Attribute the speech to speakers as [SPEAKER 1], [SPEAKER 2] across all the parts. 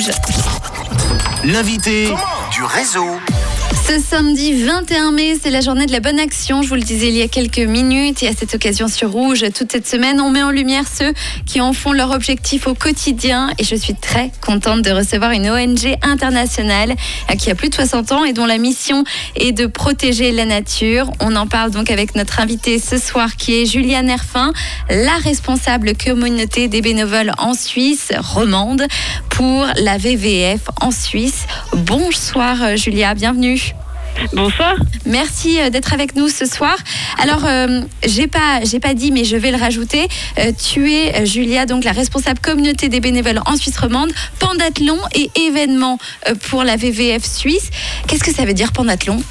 [SPEAKER 1] Rouge.
[SPEAKER 2] L'invité du réseau.
[SPEAKER 1] Ce samedi 21 mai, c'est la journée de la bonne action. Je vous le disais il y a quelques minutes. Et à cette occasion sur Rouge, toute cette semaine, on met en lumière ceux qui en font leur objectif au quotidien. Et je suis très contente de recevoir une ONG internationale euh, qui a plus de 60 ans et dont la mission est de protéger la nature. On en parle donc avec notre invitée ce soir qui est Julia Nerfin, la responsable communauté des bénévoles en Suisse romande pour la VVF en Suisse. Bonsoir euh, Julia, bienvenue.
[SPEAKER 3] Bonsoir.
[SPEAKER 1] Merci euh, d'être avec nous ce soir. Alors, euh, j'ai pas, j'ai pas dit, mais je vais le rajouter. Euh, tu es Julia, donc la responsable communauté des bénévoles en Suisse romande, pendathlon et événements pour la VVF suisse. Qu'est-ce que ça veut dire pendathlon?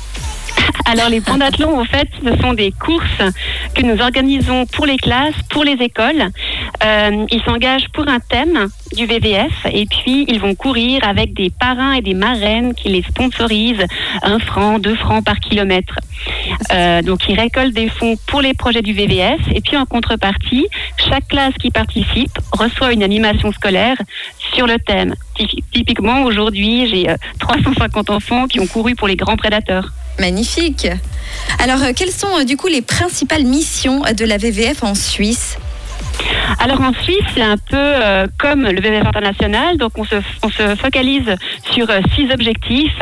[SPEAKER 3] Alors les pendathlons, en fait, ce sont des courses que nous organisons pour les classes, pour les écoles. Euh, ils s'engagent pour un thème du VVF et puis ils vont courir avec des parrains et des marraines qui les sponsorisent un franc, deux francs par kilomètre. Euh, donc ils récoltent des fonds pour les projets du VVF et puis en contrepartie, chaque classe qui participe reçoit une animation scolaire sur le thème. Typiquement aujourd'hui, j'ai 350 euh, enfants qui ont couru pour les grands prédateurs.
[SPEAKER 1] Magnifique. Alors, quelles sont du coup les principales missions de la VVF en Suisse?
[SPEAKER 3] Alors en Suisse, c'est un peu euh, comme le VVF international, donc on se, focalise sur six objectifs.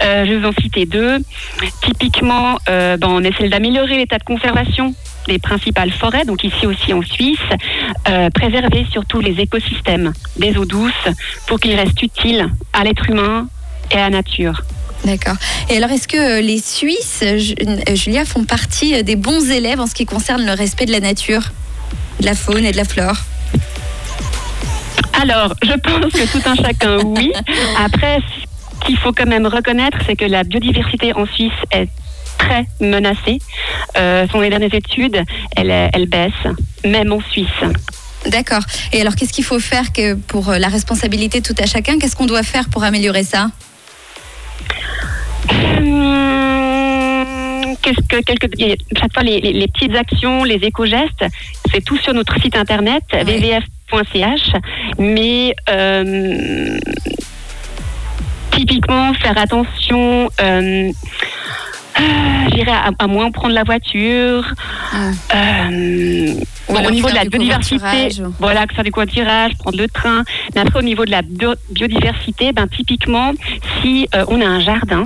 [SPEAKER 3] je vais vous en citer deux. Typiquement, ben, on essaie d'améliorer l'état de conservation des principales forêts, donc ici aussi en Suisse, préserver surtout les écosystèmes des eaux douces pour qu'ils restent utiles à l'être humain et à la nature.
[SPEAKER 1] D'accord. Et alors, est-ce que euh, les Suisses, euh, Julia, font partie euh, des bons élèves en ce qui concerne le respect de la nature, de la faune et de la flore
[SPEAKER 3] Alors, je pense que tout un chacun, oui. Après, ce qu'il faut quand même reconnaître, c'est que la biodiversité en Suisse est très menacée. Euh, selon les dernières études, elle, elle baisse, même en Suisse.
[SPEAKER 1] D'accord. Et alors, qu'est-ce qu'il faut faire que pour la responsabilité tout à chacun? Qu'est-ce qu'on doit faire pour améliorer ça?
[SPEAKER 3] Hum, qu'est-ce que quelques chaque fois les, petites actions, les éco-gestes, c'est tout sur notre site internet www.vvf.ch. Mais euh, typiquement faire attention. Euh, J'irai à, moins prendre la voiture. Euh, au niveau de la biodiversité, voilà, faire du covoiturage, prendre le train. Mais après, au niveau de la biodiversité, ben, typiquement, si on a un jardin,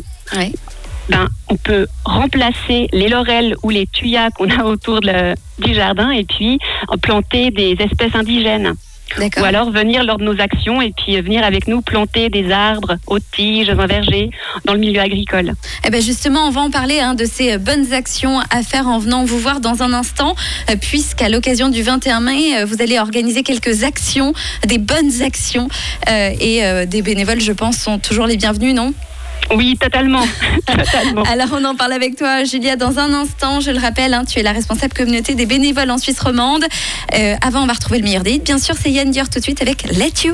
[SPEAKER 3] ben, on peut remplacer les laurels ou les tuyas qu'on a autour du jardin et puis planter des espèces indigènes. Ou alors venir lors de nos actions et puis venir avec nous planter des arbres aux tiges, un verger dans le milieu agricole.
[SPEAKER 1] Eh ben justement, on va en parler hein, de ces bonnes actions à faire en venant vous voir dans un instant, euh, puisqu'à l'occasion du 21 mai, euh, vous allez organiser quelques actions, des bonnes actions, euh, et des bénévoles, je pense, sont toujours les bienvenus, non?
[SPEAKER 3] Oui, totalement.
[SPEAKER 1] Alors, on en parle avec toi, Julia, dans un instant. Je le rappelle, hein, tu es la responsable communauté des bénévoles en Suisse romande. Euh, avant, on va retrouver le meilleur des Bien sûr, c'est Yann Dior tout de suite avec Let You.